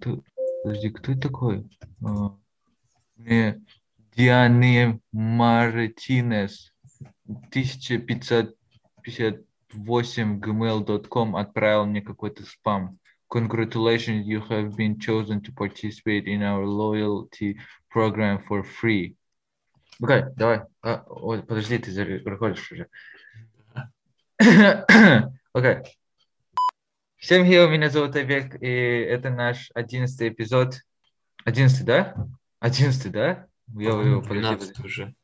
кто, подожди, кто это такой? А, Диане Мартинес 1558 gmail.com отправил мне какой-то спам. Congratulations, you have been chosen to participate in our loyalty program for free. Окей, okay, давай. А, ой, подожди, ты заходишь уже. Окей. Okay. Всем хило, меня зовут Авек, и это наш одиннадцатый эпизод. Одиннадцатый, да? Одиннадцатый, да? Я, я, подожди, уже.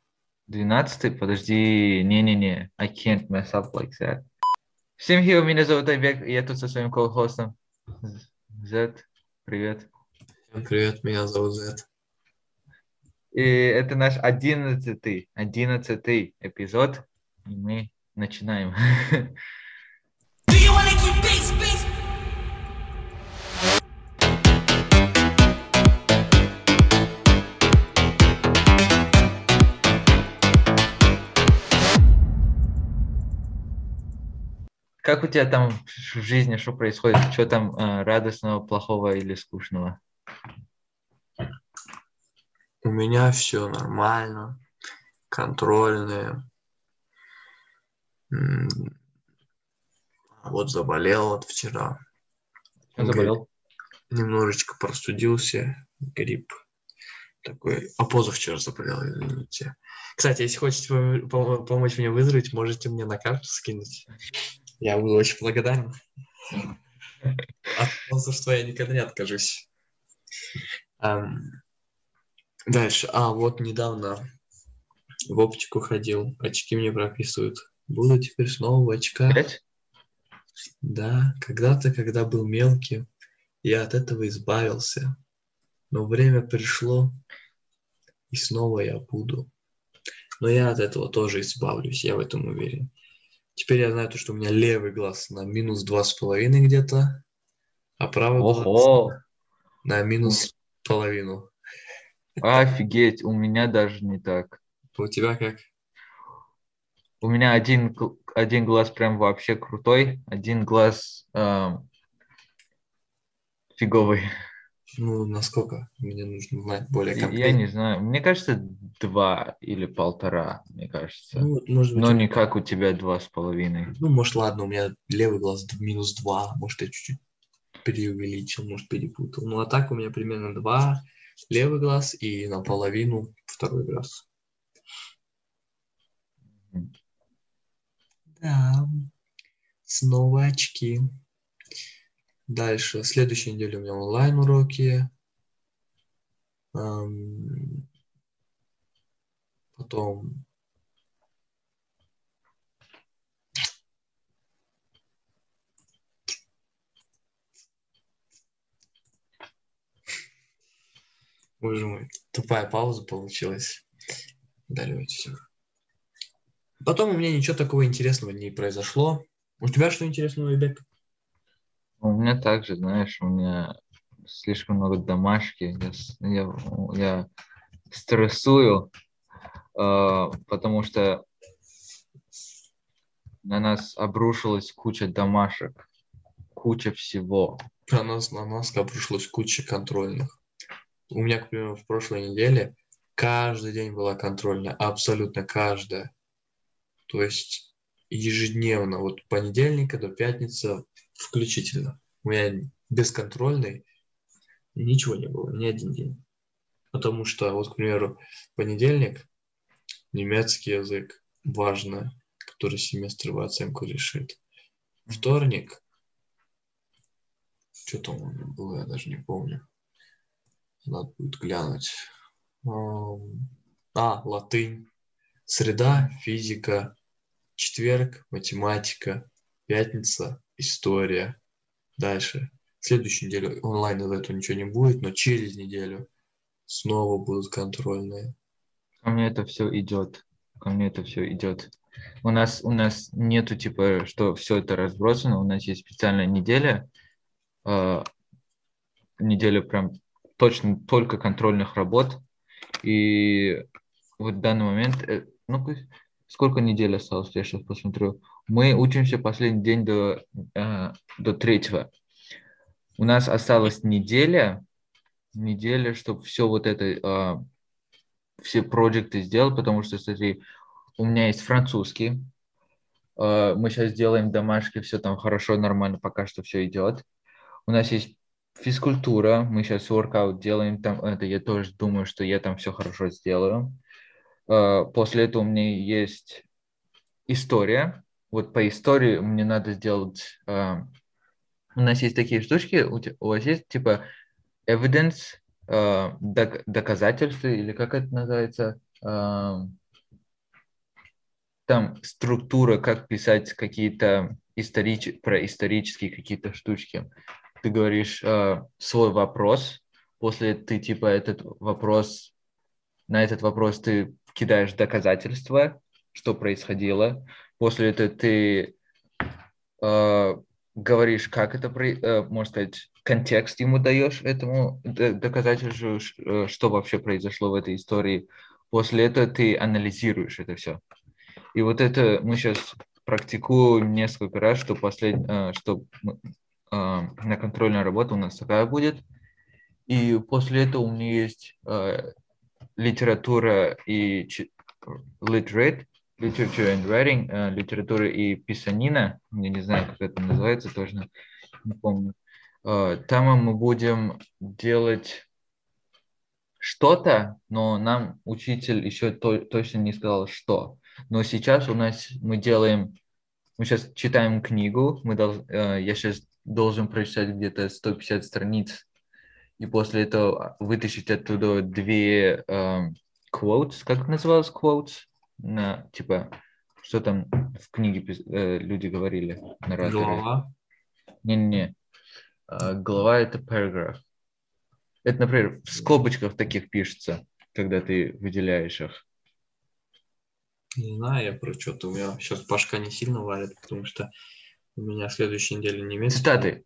Двенадцатый? Подожди, не-не-не. I can't mess up like that. Всем хило, меня зовут Айбек, и я тут со своим ко-хостом. Зет, привет. Всем привет, меня зовут Зет. И это наш одиннадцатый, одиннадцатый эпизод, и мы начинаем. Как у тебя там в жизни, что происходит? Что там э, радостного, плохого или скучного? У меня все нормально, контрольные. Вот заболел вот вчера. Заболел? Немножечко простудился, грипп такой. А позавчера заболел, извините. Кстати, если хотите помочь мне выздороветь, можете мне на карту скинуть. Я буду очень благодарен. От спонсорства я никогда не откажусь. Дальше. А, вот недавно в оптику ходил, очки мне прописывают. Буду теперь снова в очках. Опять? Да, когда-то, когда был мелкий, я от этого избавился. Но время пришло, и снова я буду. Но я от этого тоже избавлюсь, я в этом уверен. Теперь я знаю то, что у меня левый глаз на минус два с половиной где-то, а правый Ого. глаз на минус половину. Офигеть, у меня даже не так. У тебя как? У меня один, один глаз прям вообще крутой, один глаз э, фиговый. Ну, насколько? Мне нужно знать более конкретно. Я не знаю. Мне кажется, два или полтора, мне кажется. Ну, может быть, Но не как у тебя два с половиной. Ну, может, ладно, у меня левый глаз минус два. Может, я чуть-чуть преувеличил, может, перепутал. Ну, а так у меня примерно два левый глаз и наполовину второй глаз. Да, снова очки. Дальше, следующей неделе у меня онлайн уроки. Потом Боже мой, тупая пауза получилась. Удаливайте все. Потом у меня ничего такого интересного не произошло. У тебя что интересного, Ибек? У меня также, знаешь, у меня слишком много домашки. Я, я, я стрессую, э, потому что на нас обрушилась куча домашек, куча всего. На нас, на нас обрушилась куча контрольных. У меня, к примеру, в прошлой неделе каждый день была контрольная, абсолютно каждая. То есть ежедневно, вот понедельника до пятницы включительно. У меня бесконтрольный, ничего не было, ни один день. Потому что, вот, к примеру, понедельник, немецкий язык, важно, который семестровую оценку решит. Вторник, что там у меня было, я даже не помню. Надо будет глянуть. А, латынь. Среда, физика. Четверг, математика. Пятница, история. Дальше. Следующую неделю онлайн из этого ничего не будет, но через неделю снова будут контрольные. Ко мне это все идет. Ко мне это все идет. У нас, у нас нету типа, что все это разбросано. У нас есть специальная неделя. Э, неделя прям точно только контрольных работ. И вот в данный момент, э, ну, сколько недель осталось, я сейчас посмотрю. Мы учимся последний день до, э, до третьего. У нас осталась неделя, неделе, чтобы все вот это, э, все проекты сделал, потому что, смотри, у меня есть французский, э, мы сейчас делаем домашки, все там хорошо, нормально, пока что все идет. У нас есть физкультура, мы сейчас воркаут делаем, там это я тоже думаю, что я там все хорошо сделаю. Э, после этого у меня есть история. Вот по истории мне надо сделать... Э, у нас есть такие штучки, у вас есть типа evidence, э, доказательства, или как это называется? Там структура, как писать какие-то историч... про исторические какие-то штучки ты говоришь свой вопрос, после ты типа этот вопрос, на этот вопрос ты кидаешь доказательства, что происходило, после этого ты э, говоришь, как это, э, можно сказать, контекст ему даешь этому доказательству, э, что вообще произошло в этой истории. После этого ты анализируешь это все. И вот это мы сейчас практикуем несколько раз, что, послед... Э, что на контрольная работа у нас такая будет. И после этого у меня есть э, литература и literate, literature and writing, э, литература и писанина, я не знаю, как это называется, точно не помню. Э, там мы будем делать что-то, но нам учитель еще то, точно не сказал, что. Но сейчас у нас мы делаем, мы сейчас читаем книгу, мы дол, э, я сейчас должен прочитать где-то 150 страниц, и после этого вытащить оттуда две э, quotes, как называлось quotes? На, типа, что там в книге э, люди говорили? Нараторы. Глава? Не-не-не. Э, глава – это paragraph. Это, например, в скобочках таких пишется, когда ты выделяешь их. Не знаю, я про что-то. У меня сейчас Пашка не сильно варит, потому что у меня следующей неделе немецкий. Цитаты.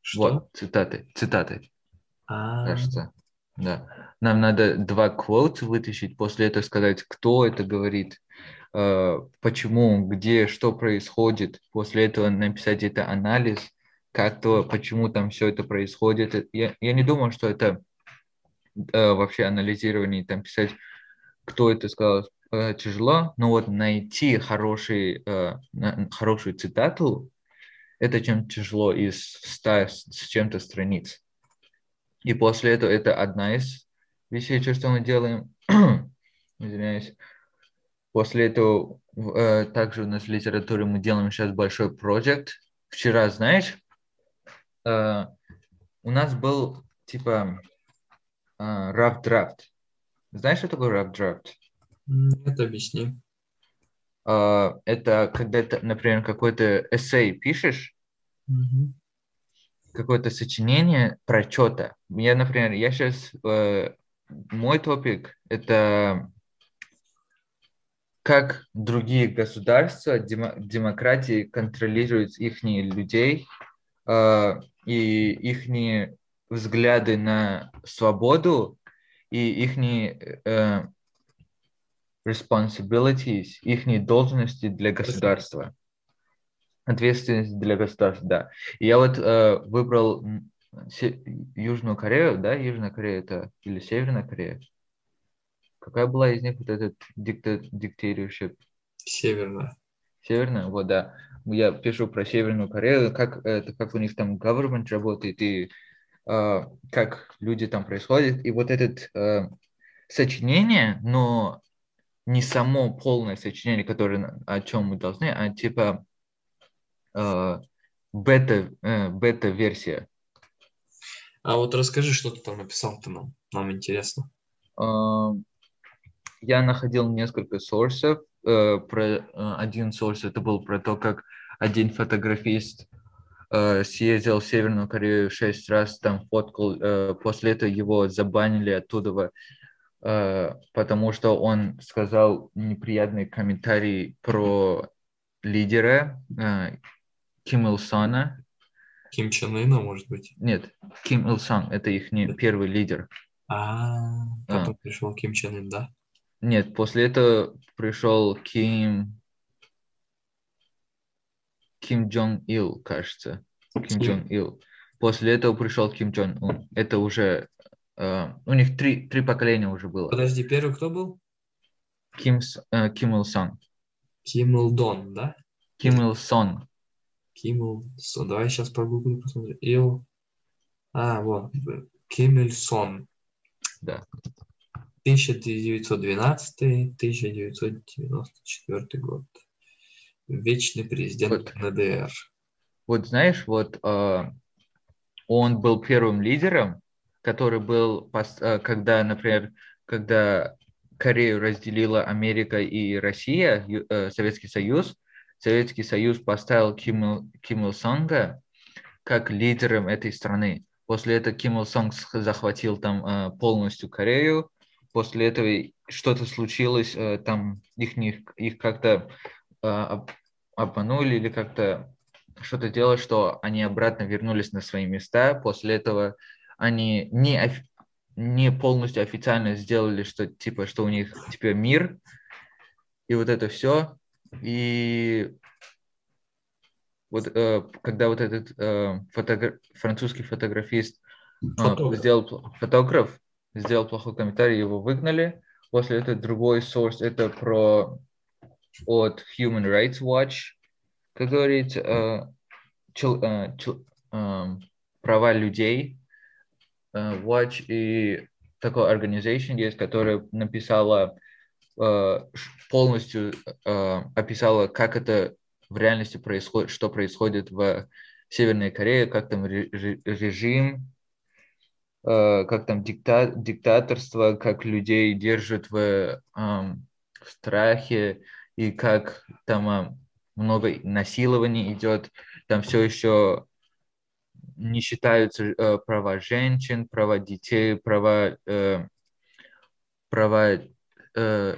Что? Вот, цитаты. Цитаты. А-а-а. Кажется. Да. Нам надо два квота вытащить, после этого сказать, кто это говорит, э, почему, где, что происходит. После этого написать это анализ, как то, почему там все это происходит. Я, я не думаю, что это э, вообще анализирование, там писать, кто это сказал, э, тяжело, но вот найти хороший, хорошую цитату это чем тяжело из 100 с чем-то страниц. И после этого это одна из вещей, что мы делаем. Извиняюсь. После этого э, также у нас в литературе мы делаем сейчас большой проект. Вчера, знаешь, э, у нас был типа э, rough draft. Знаешь, что такое rough draft? Нет, объясни. Uh, это когда ты, например, какой-то эссей пишешь, какое-то сочинение про что-то. Я, например, я сейчас, э, мой топик – это как другие государства, демо, демократии контролируют их людей э, и их взгляды на свободу и их э, responsibilities, их должности для государства. Ответственность для государства, да. И я вот э, выбрал Южную Корею, да, Южная Корея это или Северная Корея? Какая была из них вот этот дикта диктаторship? Северная. Северная, вот, да. Я пишу про Северную Корею, как это, как у них там government работает и э, как люди там происходят. И вот это э, сочинение, но не само полное сочинение, которое о чем мы должны, а типа бета, э, бета-версия. А вот расскажи, что ты там написал-то нам. Нам интересно. Э, я находил несколько сорсов. Про один сорс это был про то, как один фотографист съездил в Северную Корею шесть раз, там фоткал, после этого его забанили оттуда, потому что он сказал неприятный комментарий про лидера Ким Ил Сона. Ким Чен Ына, может быть? Нет, Ким Ил Сон, это их не первый лидер. А, потом а. пришел Ким Чен Ын, да? Нет, после этого пришел Ким... Ким Джон Ил, кажется. Ким. Джон Ил. После этого пришел Ким Джон Ун. Это уже э, у них три, три поколения уже было. Подожди, первый кто был? Ким, э, Ким Ил Сон. Ким Ил Дон, да? Ким Ил Сон. Ким Ил Сон. Давай сейчас прогуглю, посмотрим. Ил... А, вот. Ким Ил Сон. Да. 1912-1994 год. Вечный президент Вот. КНДР. Вот знаешь, вот э, он был первым лидером, который был, э, когда, например, когда Корею разделила Америка и Россия, э, Советский Союз, Советский Союз поставил Ким Ким Ил Сонга как лидером этой страны. После этого Ким Ил Сонг захватил там э, полностью Корею. После этого что-то случилось, э, там их, не- их как-то э, об- обманули или как-то что-то делать, что они обратно вернулись на свои места. После этого они не, не полностью официально сделали, что типа, что у них теперь мир, и вот это все. И вот э, когда вот этот э, фотогра- французский фотографист э, Фотограф. сделал фотограф сделал плохой комментарий, его выгнали. После этого другой source это про от Human Rights Watch, как говорить, э, чел- э, чел- эм, права людей. Э, Watch и такой organization есть, которая написала э, полностью э, описала, как это в реальности происходит, что происходит в Северной Корее, как там ре- ре- режим, э, как там дикта- диктаторство, как людей держат в, эм, в страхе, и как там э, много насилований идет, там все еще не считаются э, права женщин, права детей, права, э, права э,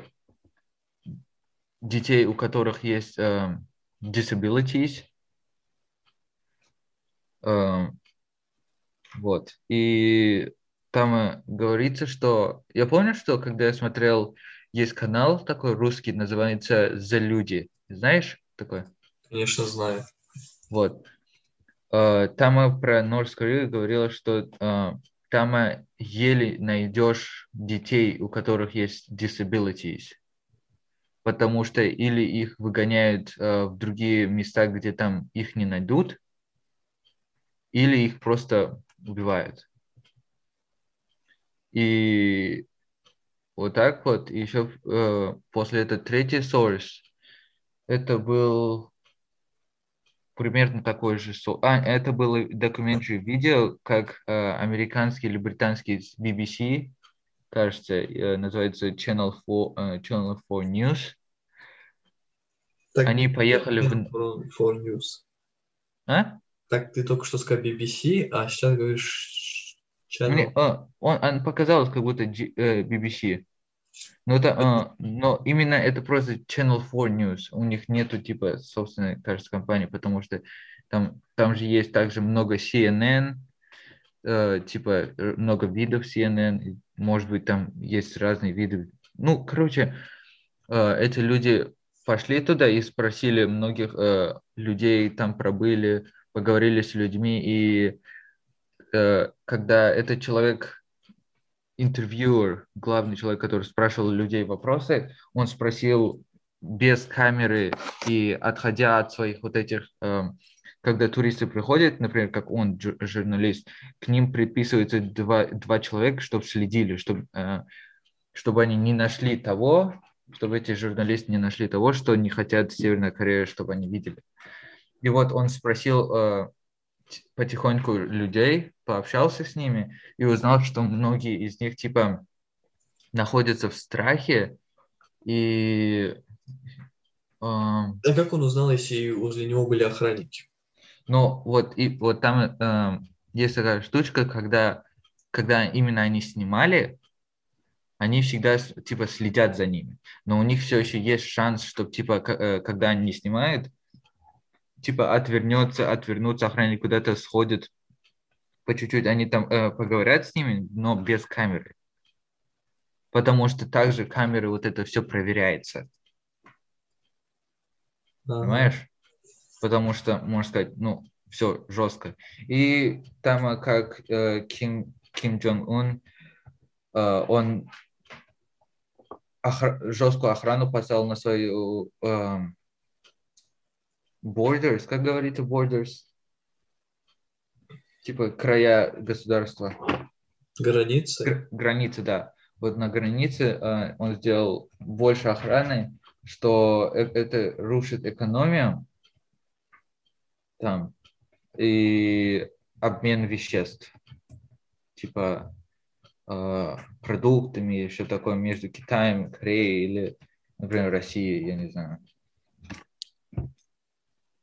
детей, у которых есть э, disabilities. Э, вот. И там э, говорится, что... Я помню, что когда я смотрел, есть канал такой русский, называется «За люди». Знаешь такой? Конечно, знаю. Вот. Э, Там э, про North Korea говорила, что э, там э, еле найдешь детей, у которых есть disabilities, потому что или их выгоняют э, в другие места, где там их не найдут, или их просто убивают. И вот так вот. Еще э, после этого третий source, это был примерно такой же... А, это было документary видео, как э, американский или британский BBC, кажется, э, называется Channel 4, э, Channel 4 News. Так, Они поехали в- Channel 4 News. А? Так, ты только что сказал BBC, а сейчас говоришь Мне, Channel. а, он, он показалось, как будто G- э, BBC. Но, это, а, но именно это просто Channel 4 News. У них нету типа собственной, кажется, компании, потому что там, там же есть также много CNN, э, типа э, много видов CNN, может быть, там есть разные виды. Ну, короче, э, эти люди пошли туда и спросили многих э, людей, там пробыли, поговорили с людьми, и э, когда этот человек, интервьюер, главный человек, который спрашивал людей вопросы, он спросил без камеры и отходя от своих вот этих, э, когда туристы приходят, например, как он, жу- журналист, к ним приписывается два, два человека, чтобы следили, чтобы, э, чтобы они не нашли того, чтобы эти журналисты не нашли того, что не хотят Северная Корея, чтобы они видели. И вот он спросил э, потихоньку людей, пообщался с ними и узнал, что многие из них типа находятся в страхе и э, А как он узнал, если возле него были охранники? ну вот и вот там э, есть такая штучка, когда когда именно они снимали, они всегда типа следят за ними, но у них все еще есть шанс, что типа э, когда они не снимают, типа отвернется, отвернутся, охранник куда-то сходит по чуть-чуть, они там э, поговорят с ними, но без камеры. Потому что также камеры вот это все проверяется, Ага. понимаешь? Потому что, можно сказать, ну, все жестко. И там, э, как э, Ким, Ким Джонг Ун э, он охр... жесткую охрану поставил на свою э, borders, как говорится, borders? Типа края государства. Границы? Гр- границы, да. Вот на границе э, он сделал больше охраны, что э- это рушит экономию там и обмен веществ. Типа э, продуктами, еще такое между Китаем, Кореей или, например, Россией, я не знаю.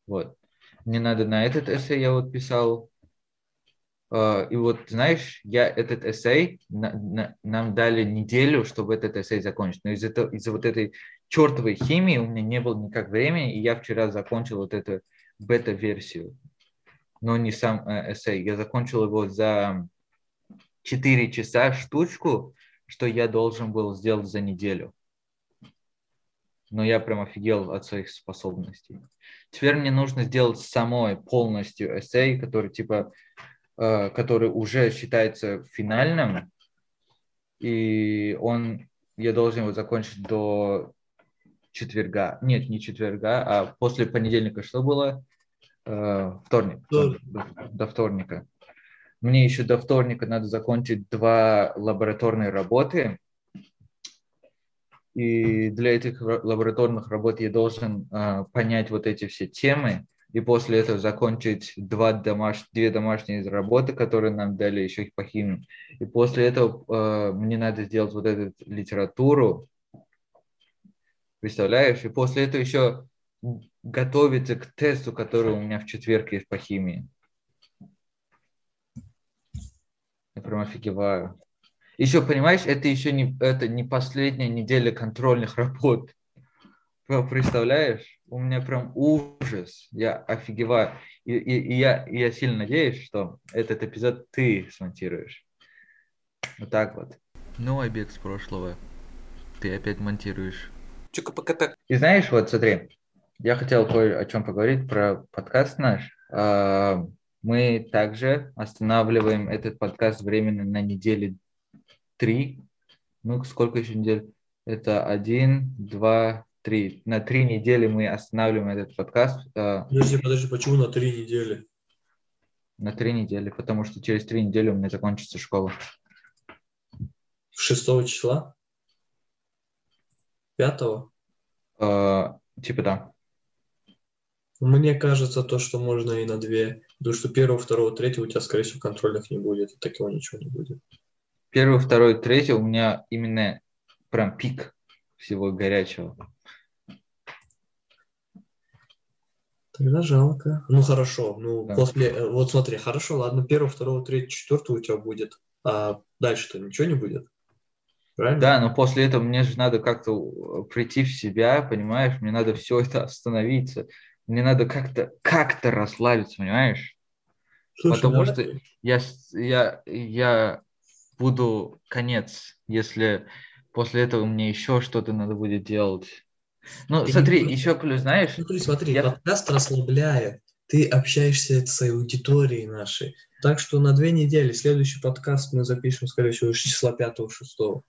Вот. Мне надо на этот эссе я вот писал. Э, И вот, знаешь, я этот эссей, на- на- нам дали неделю, чтобы этот эссей закончить. Но из-за то- из-за вот этой чертовой химии у меня не было никак времени, и я вчера закончил вот эту бета-версию. Но не сам э, эссей. Я закончил его за 4 часа штучку, что я должен был сделать за неделю. Но я прям офигел от своих способностей. Теперь мне нужно сделать самой полностью эссей, который типа, э, который уже считается финальным, и он, я должен его закончить до четверга. Нет, не четверга, а после понедельника что было? Э, вторник. Вторник. До, до вторника. Мне еще до вторника надо закончить два лабораторные работы. И для этих ра- лабораторных работ я должен э, понять вот эти все темы. И после этого закончить два домаш... две домашние работы, которые нам дали еще по химии. И после этого э, мне надо сделать вот эту литературу. Представляешь? И после этого еще готовиться к тесту, который у меня в четверг есть по химии. Я прям офигеваю. Еще, понимаешь, это еще не, это не последняя неделя контрольных работ. Представляешь? У меня прям ужас. Я офигеваю. И, и- и я, и я сильно надеюсь, что этот эпизод ты смонтируешь. Вот так вот. Ну, обед с прошлого. Ты опять монтируешь. Чука-пока-так. И знаешь, вот смотри, я хотел кое о чем поговорить про подкаст наш. А, Мы также останавливаем этот подкаст временно на неделе три. Ну, сколько еще недель? Это один, два, три. На три недели мы останавливаем этот подкаст. а, Подожди, подожди, почему на три недели? На три недели, потому что через три недели у меня закончится школа. 6 числа? 5? А, Типа да. Мне кажется, то, что можно и на две. Потому что первого, второго, третьего у тебя, скорее всего, контрольных не будет. И такого ничего не будет. Первый, второй, третий у меня именно прям пик всего горячего. Тогда жалко. Ну хорошо. Ну, Да. после. э, Вот смотри, хорошо, ладно, первого, второго, третьего, четвертого у тебя будет. А дальше-то ничего не будет. Правильно? Да, но после этого мне же надо как-то э, прийти в себя, понимаешь? Мне надо все это остановиться. Мне надо как-то как-то расслабиться, понимаешь? Слушай, Потому давай- что я, я, я буду конец, если после этого мне еще что-то надо будет делать. Ну, Ты не смотри, будешь- еще плюс, знаешь, Смотри, смотри, Я- подкаст расслабляет. Ты общаешься с аудиторией нашей. Так что на две недели следующий подкаст мы запишем, скорее всего, с числа 5-6.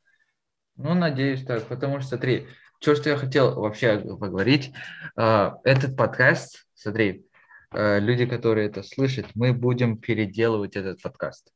Ну, надеюсь так, потому что, смотри, все, что я хотел вообще поговорить, э, этот подкаст, смотри, э, люди, которые это слышат, мы будем переделывать этот подкаст.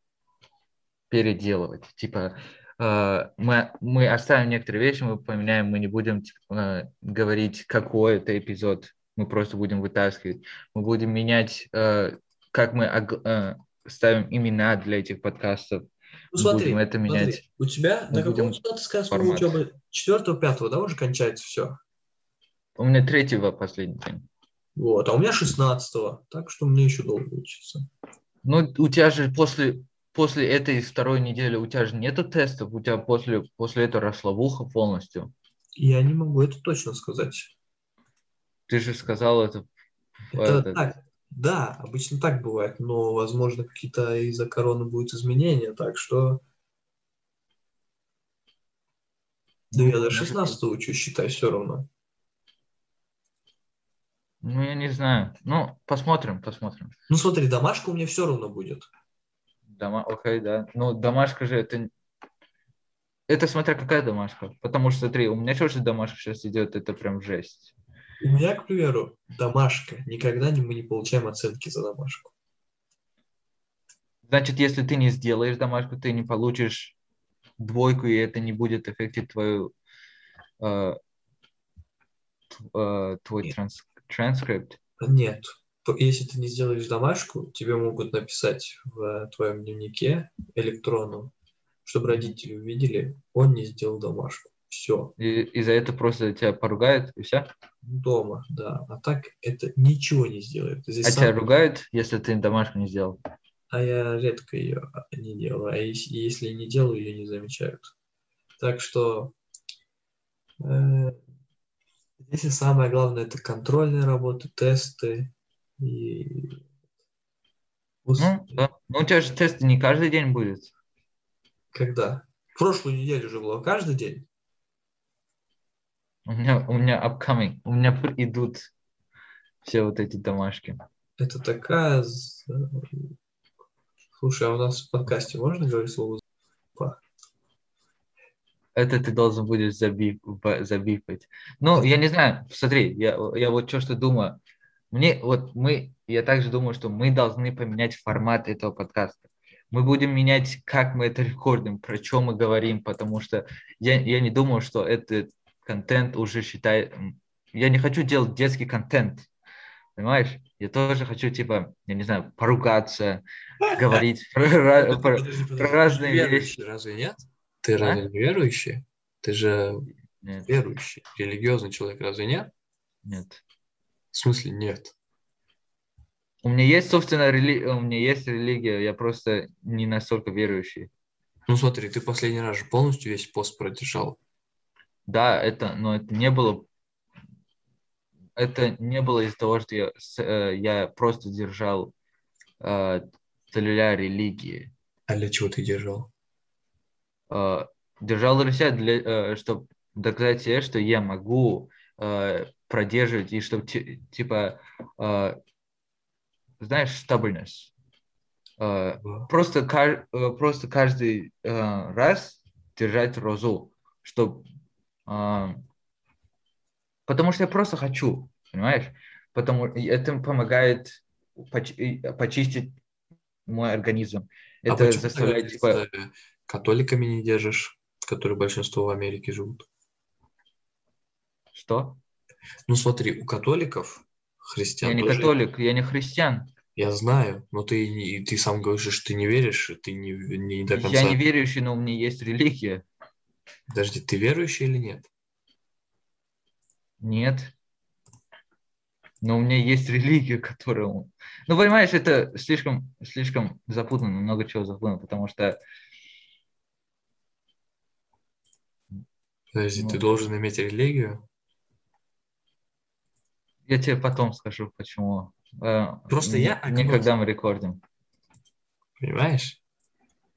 Переделывать. Типа, э, мы, мы оставим некоторые вещи, мы поменяем, мы не будем типа, э, говорить, какой это эпизод, мы просто будем вытаскивать. Мы будем менять, э, как мы ставим имена для этих подкастов. Ну смотри, будем это смотри, менять. у тебя Мы на каком будем ты сказал, формат. учеба? 4-5, да, уже кончается все. У меня третьего последний день. Вот, а у меня 16 так что мне еще долго учиться. Ну, у тебя же после, после этой второй недели у тебя же нету тестов, у тебя после, после этого расслабуха полностью. Я не могу это точно сказать. Ты же сказал это. Это этот- так, да, обычно так бывает, но, возможно, какие-то из-за короны будут изменения, так что... Да я до может 16 учусь, считай, все равно. Ну, я не знаю. Ну, посмотрим, посмотрим. Ну смотри, домашка у меня все равно будет. Дома... Окей, да. Ну, домашка же это... это смотря какая домашка. Потому что, смотри, у меня тоже домашка сейчас идет, это прям жесть. У меня, к примеру, домашка. Никогда не, мы не получаем оценки за домашку. Значит, если ты не сделаешь домашку, ты не получишь двойку, и это не будет аффектить твою, э, э, твой транс, транскрипт. Нет. То- Если ты не сделаешь домашку, тебе могут написать в твоем дневнике электронном, чтобы родители увидели, он не сделал домашку. Все. И, и за это просто тебя поругают, и все. Дома, да. А так это ничего не сделает. Здесь А сам- тебя ругают, если ты домашку не сделал. А я редко ее не делаю. А если, если не делаю, ее не замечают. Так что э, здесь самое главное это контрольные работы, тесты и Ну, да. Ну, у тебя же тест не каждый день будет. когда? В прошлую неделю же было каждый день. У меня, у меня upcoming, у меня идут все вот эти домашки. Это такая... Слушай, а у нас в подкасте можно говорить слово Это ты должен будешь забип, забипать. Ну, я не знаю, смотри, я, я вот что, что думаю. Мне, вот мы, я также думаю, что мы должны поменять формат этого подкаста. Мы будем менять, как мы это рекордим, про что мы говорим, потому что я, я не думаю, что этот контент уже считает... Я не хочу делать детский контент, понимаешь? Я тоже хочу, типа, я не знаю, поругаться, говорить про, разные вещи. разве нет? Ты А? разве не верующий? Ты же верующий, религиозный человек, разве нет? нет. В смысле нет? У меня есть, собственно, рели... у меня есть религия, я просто не настолько верующий. Ну смотри, ты последний раз же полностью весь пост продержал. Да, это, но это не было, это не было из-за того, что я, э, я просто держал э, для религии. А для чего ты держал? Э, держал для себя, для, чтобы доказать себе, что я могу э, продерживать и чтобы типа, э, знаешь, stubbornness. Э, просто, э, просто каждый э, раз держать розу, чтобы... потому что я просто хочу, понимаешь? Потому это помогает поч- и почистить мой организм. А Это почему заставляет, типа... э, католиками не держишь, которые большинство в Америке живут? Что? Ну смотри, у католиков, христиан Я не тоже- католик, я не христиан. Я знаю, но ты, ты сам говоришь, что ты не веришь, ты не, не до конца... Я не верующий, но у меня есть религия. Подожди, ты верующий или нет? Нет. Но у меня есть религия, которая... Ну, понимаешь, это слишком, слишком запутанно, много чего запутано, потому что... Подожди, ты Ну. должен иметь религию? Я тебе потом скажу, почему. Э, Просто не- я Не когда мы рекордим. Понимаешь?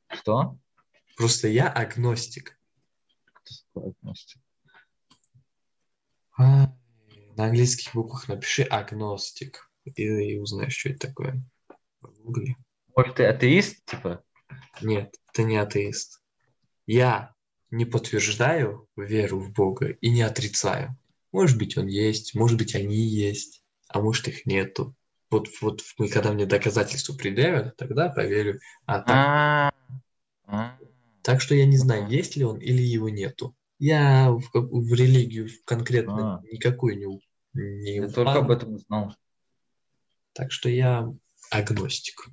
Что? Просто я агностик. Кто такой агностик? А, На английских буквах напиши агностик. И, и узнаешь, что это такое. Гугли. Может, ты атеист, типа? Нет, ты не атеист. Я не подтверждаю веру в Бога и не отрицаю. Может быть, он есть, может быть, они есть, а может, их нету. Вот, вот когда мне доказательства предъявят, тогда поверю. А так, А, а. так что я не знаю, есть ли он или его нету. Я в, в религию конкретно А. никакую не, не Я только об упал. этом знал. Так что я агностик.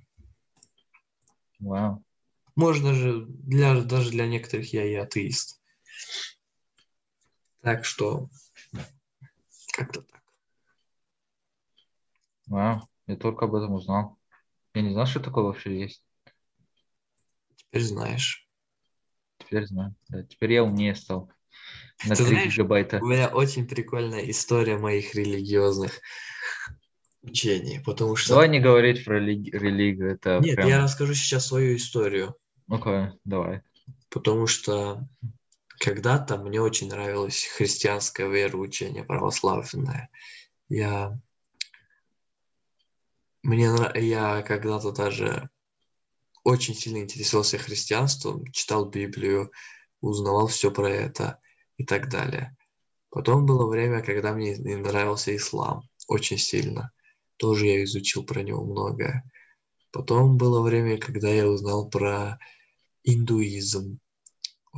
Вау. Можно же, для, даже для некоторых я и атеист. Так что, как-то так. Вау. Я только об этом узнал. Я не знал, что такое вообще есть. Теперь знаешь. Теперь знаю. Да, теперь я умнее стал. На Ты 3 знаешь, гигабайта. У меня очень прикольная история моих религиозных учений, потому что... Давай не говорить про религи- религию. Это Нет, прям... я расскажу сейчас свою историю, Окей, давай. потому что когда-то мне очень нравилось христианское вероучение, православное. Я... Мне я когда-то даже очень сильно интересовался христианством, читал Библию, узнавал все про это и так далее. Потом было время, когда мне нравился ислам очень сильно. Тоже я изучил про него многое. Потом было время, когда я узнал про индуизм.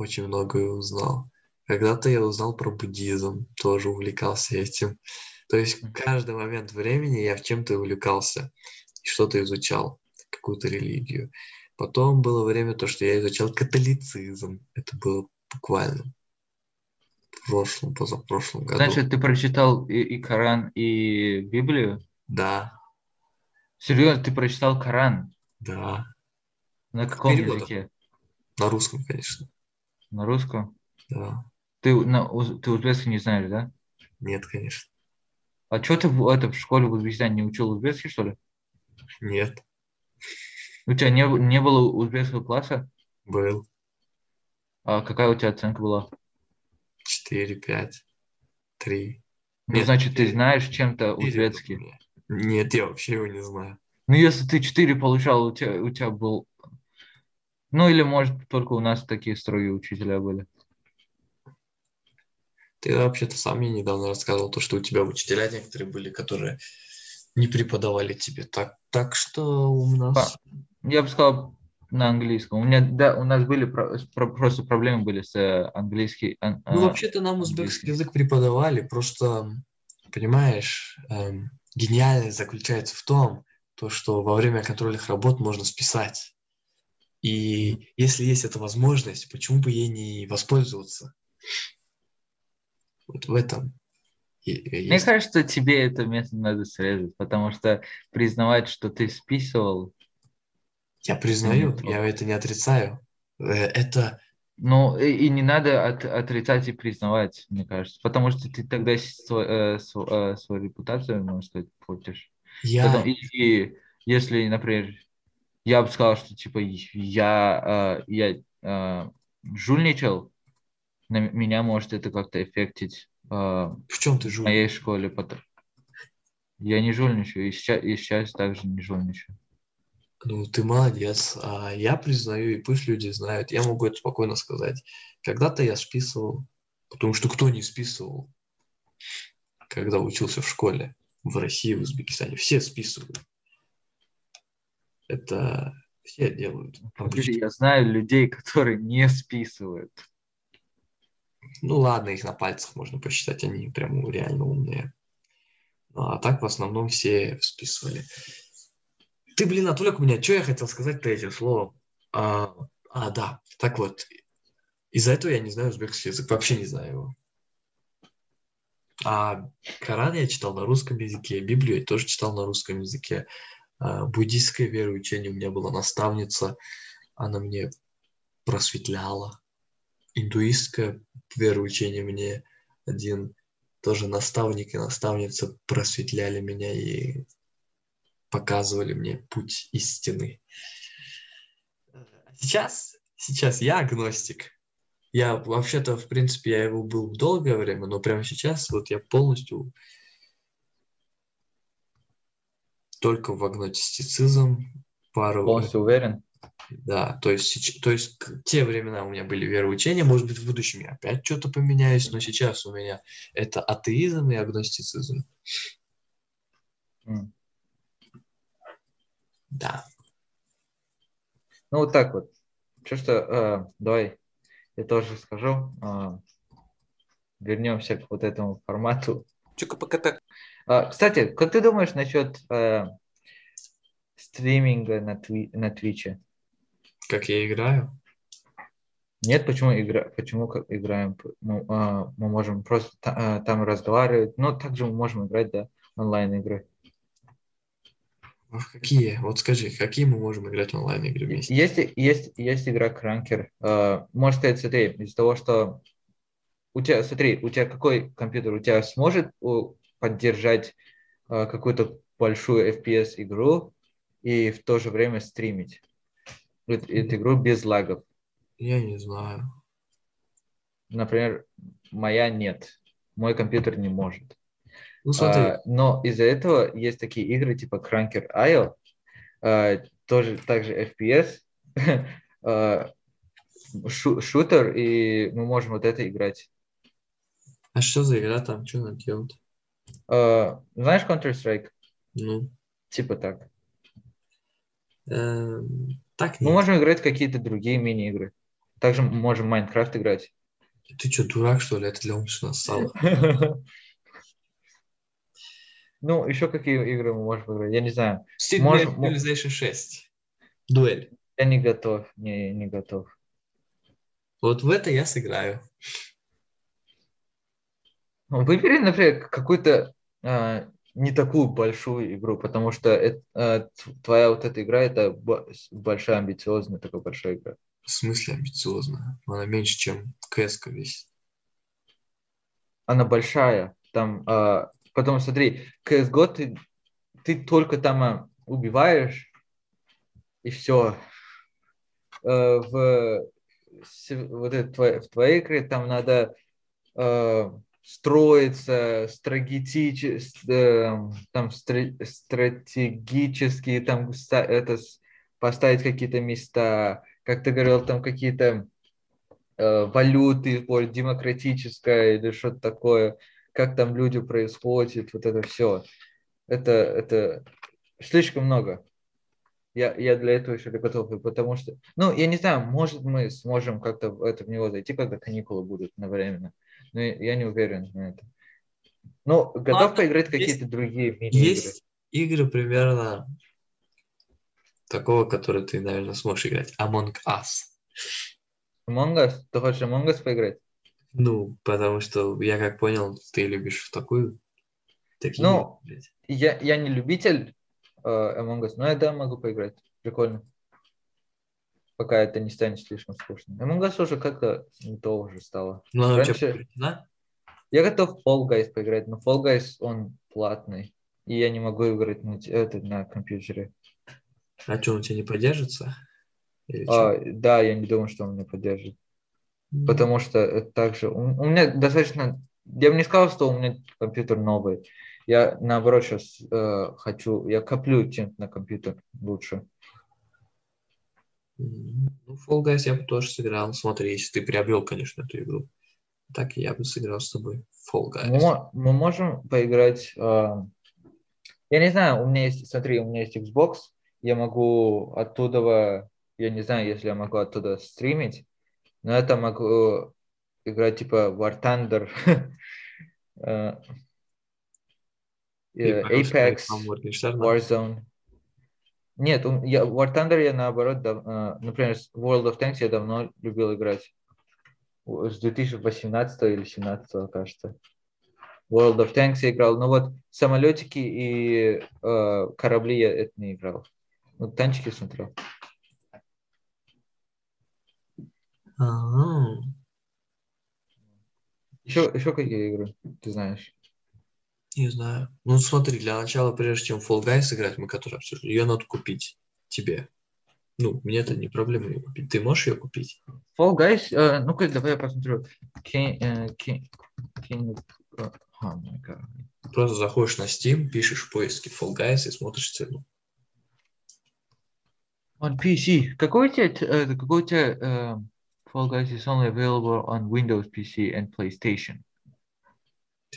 Очень многое узнал. Когда-то я узнал про буддизм, тоже увлекался этим. То есть в каждый момент времени я в чем-то увлекался и что-то изучал, какую-то религию. Потом было время, то, что я изучал католицизм. Это было буквально в прошлом, позапрошлом году. Значит, ты прочитал и, и Коран, и Библию? Да. Серьезно, ты прочитал Коран? Да. На каком Переводом. языке? На русском, конечно. На русском? Да. Ты, на, ты узбекский не знаешь, да? Нет, конечно. А что ты в, это, в школе в Узбекистане не учил узбекский, что ли? Нет. У тебя не, не было узбекского класса? Был. А какая у тебя оценка была? Четыре, пять, три. Ну, Нет, значит, ты четыре. знаешь чем-то Четыре узбекский. Нет, я вообще его не знаю. Ну, если ты 4 получал, у тебя, у тебя был... Ну, или, может, только у нас такие строгие учителя были. Ты вообще-то сам мне недавно рассказывал, то, что у тебя учителя некоторые были, которые не преподавали тебе. Так, так что у нас... Я бы сказал на английском. У меня, да, у нас были про- про- просто проблемы были с э, английский. ан- Ну, а, вообще-то нам узбекский язык преподавали, просто, понимаешь, эм, гениальность заключается в том, то, что во время контрольных работ можно списать. И если есть эта возможность, почему бы ей не воспользоваться? Вот в этом и Мне есть. кажется, тебе это место надо срезать, потому что признавать, что ты списывал, Я признаю, я это не отрицаю. Э, Это ну, и, и не надо от- отрицать и признавать, мне кажется, потому что ты тогда сво- э, св- э, свою репутацию, можно сказать, портишь. я... Потом, и, и если, например, я бы сказал, что типа я, э, я э, жульничал, на меня может это как-то эффектить э, в В чем ты жуль? моей школе. потом. Я не жульничаю, и сейчас, и сейчас также не жульничаю. Ну, ты молодец. А я признаю, и пусть люди знают. Я могу это спокойно сказать. Когда-то я списывал, потому что кто не списывал, когда учился в школе в России, в Узбекистане. Все списывают. Это все делают. обычно. Я знаю людей, которые не списывают. Ну ладно, их на пальцах можно посчитать, они прям реально умные. Ну, а так в основном все списывали. Ты, блин, отвлек меня. Что я хотел сказать-то этим словом? А, а, да. Так вот, из-за этого я не знаю узбекский язык, вообще не знаю его. А Коран я читал на русском языке, Библию я тоже читал на русском языке. А, буддийское вероучение у меня была наставница, она мне просветляла. Индуистское вероучение мне один тоже наставник и наставница просветляли меня и показывали мне путь истины. А Сейчас, сейчас я агностик. Я вообще-то, в принципе, я его был долгое время, но прямо сейчас вот я полностью только в агностицизм, пару... Полностью уверен. Да, то есть, то есть те времена у меня были вероучения, может быть, в будущем я опять что-то поменяюсь, но сейчас у меня это атеизм и агностицизм. М. Да. Ну, вот так вот. Что что, э, давай я тоже скажу. э, вернемся к вот этому формату. А, кстати, как ты думаешь насчет э, стриминга на, тви- на Твиче? Как я играю? Нет, почему, игра... почему как играем? Мы, а, мы можем просто та- а, там разговаривать. Но также мы можем играть, да, онлайн-игры. Ах, Какие? Вот скажи, какие мы можем играть онлайн-игры вместе? Есть, есть, есть игра Кранкер. А, Можно сказать, смотри, из-за того, что у тебя, смотри, у тебя какой компьютер? У тебя сможет у, поддержать а, какую-то большую FPS игру и в то же время стримить эту, эту игру без лагов? Я не знаю. Например, моя нет. Мой компьютер не может. Ну смотри, А, но из-за этого есть такие игры типа Cranker IO, а, тоже также FPS, а, шу- шутер, и мы можем вот это играть. А что за игра там? Что надо делать? Э, знаешь Counter-Strike? Ну, Типа так. эм, так Мы нет. можем играть какие-то другие мини-игры. Также мы можем в Майнкрафт играть. Ты что, дурак, что ли? Это для умственного стало. Ну, еще какие игры мы можем играть? Я не знаю. Можем- Civilization 6. Дуэль. Я не готов. Не, не готов. Вот в это я сыграю. Выбери, например, какую-то а, не такую большую игру, потому что это, а, т- твоя вот эта игра это большая амбициозная такая большая игра. В смысле амбициозно? Она меньше, чем кс весит. Она большая. Там, а, потом смотри, CSGO ты, ты только там а, убиваешь и все. в, с- вот это, твоей- в твоей игре там надо э, стратегичес- э, там стра- стратегически там это поставить какие-то места, как ты говорил, там какие-то э, валюты, использовать, демократическое или что-то такое, как там люди происходят, вот это все. Это, это слишком много. Я, я для этого еще не готов, потому что, ну, я не знаю, может мы сможем как-то в это в него зайти, когда каникулы будут на временно, но я я не уверен на это. Ну, готов Ладно, поиграть какие-то другие мини-игры. Есть игры примерно такого, который ты, наверное, сможешь играть. Among Us. Among Us? Ты хочешь Among Us поиграть? Ну, потому что я как понял, ты любишь в такую. Такие Ну, игры. Я, я не любитель э, Among Us, но я да, могу поиграть. Прикольно. Пока это не станет слишком скучно. Among Us уже как-то не то уже стало. Ну, тебя раньше- подключена? Я готов в Fall Guys поиграть, но Fall Guys, он платный. И я не могу играть на, это, на компьютере. А что, он тебя не поддержится? А, да, я не думаю, что он меня поддержит. М, Потому что это также... У, у меня достаточно... Я бы не сказал, что у меня компьютер новый. Я, наоборот, сейчас хочу... Я коплю чем-то на компьютер лучше. Ну, Fall Guys я бы тоже сыграл. Смотри, если ты приобрел, конечно, эту игру. Так я бы сыграл с тобой Fall Guys. Мы, мы можем поиграть... а, Я не знаю, у меня есть... Смотри, у меня есть Xbox. Я могу оттуда... Я не знаю, если я могу оттуда стримить. Но это могу играть типа War Thunder, э, э, Apex? Warzone. Нет, я, War Thunder я наоборот, дав- э, например, World of Tanks я давно любил играть. С 2018 или 2017, кажется. World of Tanks я играл. Но вот самолетики и э, корабли я это не играл. Ну, танчики смотрел. Ага. Еще, еще какие игры ты знаешь? Не знаю. Ну, смотри, для начала, прежде чем Fall Guys играть, мы который обсуждали, ее надо купить тебе. Ну, мне это не проблема ее купить. Ты можешь ее купить? Fall Guys, э, ну-ка, давай я посмотрю. King, э, King, King, э, oh my God. Просто заходишь на Steam, пишешь в поиске Fall Guys и смотришь цену. On PC. Какой у тебя, э, какой у тебя э, Fall Guys is only available on Windows PC and PlayStation?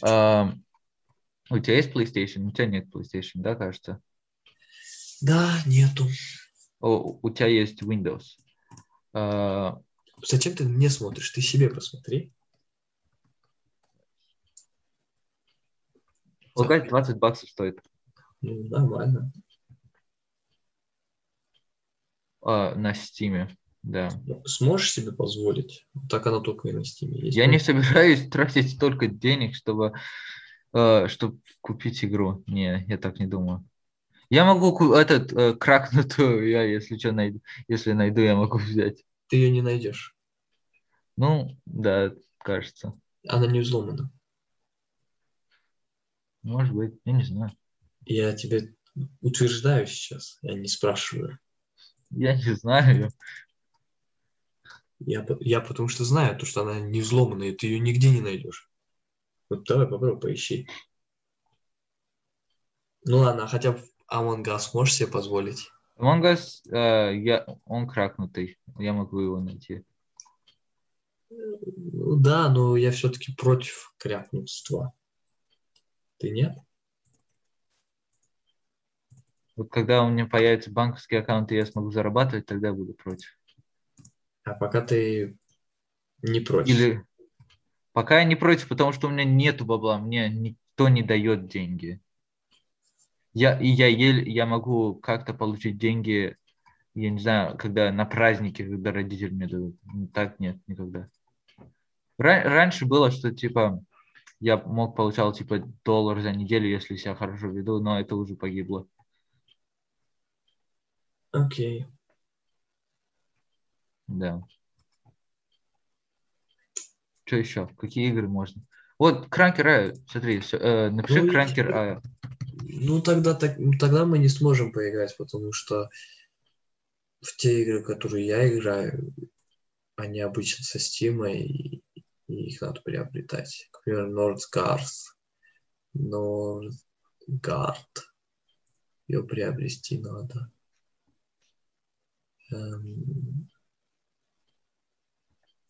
Эм, у тебя есть PlayStation? У тебя нет PlayStation, да, кажется? Да, нету. О, у тебя есть Windows. Э, Зачем ты мне смотришь? Ты себе посмотри. Fall Guys 20 баксов стоит. Ну, нормально. э, на Steam, да. Ну, Сможешь себе позволить? Так она только и на Steam есть. Я не собираюсь тратить столько денег, чтобы, чтобы купить игру. Не, я так не думаю. Я могу этот э, кракнутую, я если что найду, если найду, я могу взять. Ты ее не найдешь. Ну, да, кажется. Она не взломана. Может быть, я не знаю. Я тебе утверждаю сейчас, я не спрашиваю. Я не знаю. Я, я потому что знаю, то, что она не взломанная, и ты ее нигде не найдешь. Вот давай попробуй поищи. Ну ладно, а хотя бы Us можешь себе позволить? Us, э, я, он кракнутый. Я могу его найти. Ну да, но я все-таки против крякнутства. Ты нет? Вот когда у меня появится банковский аккаунт, и я смогу зарабатывать, тогда буду против. А пока ты не против. Или пока я не против, потому что у меня нету бабла, мне никто не дает деньги. Я, и я еле, я могу как-то получить деньги, я не знаю, когда на празднике, когда родители мне дадут. Так нет, никогда. Раньше было, что типа я мог получал типа доллар за неделю, если себя хорошо веду, но это уже погибло. Окей. Okay. Да. Что еще? Какие игры можно? Вот Кранкер, а, смотри, все, э, напиши ну, Кранкер. А. Ну тогда так, тогда мы не сможем поиграть, потому что в те игры, которые я играю, они обычно со Steam, и, и их надо приобретать. К примеру, Northgard. Northgard. Ее приобрести надо. Эм...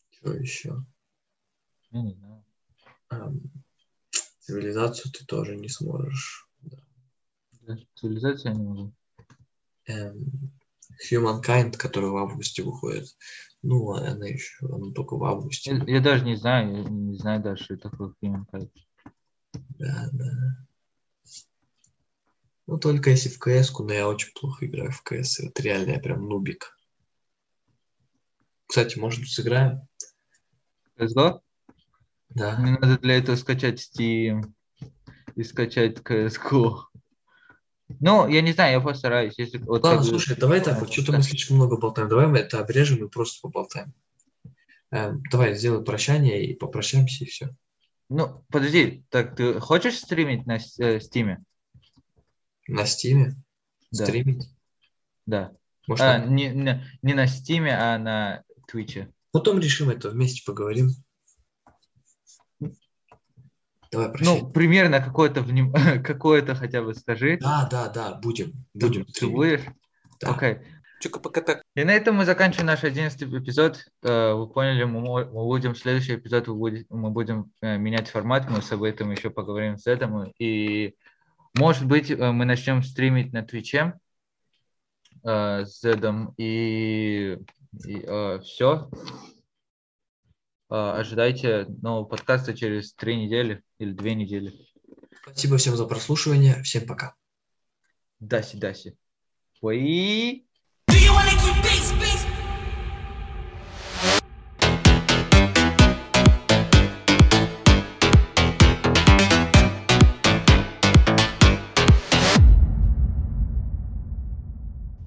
Что еще? Я не знаю. Цивилизацию ты тоже не сможешь. Да. Цивилизацию я не могу. Эм... Humankind, который в августе выходит. Ну, она еще, она только в августе. Я, я даже не знаю, я не знаю даже, что такое Humankind. Да, да. Ну, только если в кс но я очень плохо играю в КС. Это реально я прям нубик. Кстати, может сыграем? CSGO? Да. Мне надо для этого скачать Steam и скачать CSGO. Ну, я не знаю, я постараюсь. Если, вот Ладно, как... слушай, давай так, вот что-то мы слишком много болтаем. Давай мы это обрежем и просто поболтаем. Эм, давай, сделай прощание и попрощаемся, и все. Ну, подожди, так ты хочешь стримить на э, Стиме? На Стиме? Да. Стримить? Да. Может, а, не, не, не на Стиме, а на Твиче. Потом решим это, вместе поговорим. Давай, прощай. Ну, примерно какое-то вним... какое-то хотя бы скажи. Да, да, да, будем. Будем. Ты будешь? Да. Окей. Okay. И на этом мы заканчиваем наш одиннадцатый эпизод. Э, вы поняли, мы, мы будем следующий эпизод, мы будем э, менять формат, мы с об этом еще поговорим с этим. И может быть, э, мы начнем стримить на Твиче с Зедом и, и все. А, ожидайте нового подкаста через три недели или две недели. Спасибо всем за прослушивание. Всем пока. Даси, даси. Ой.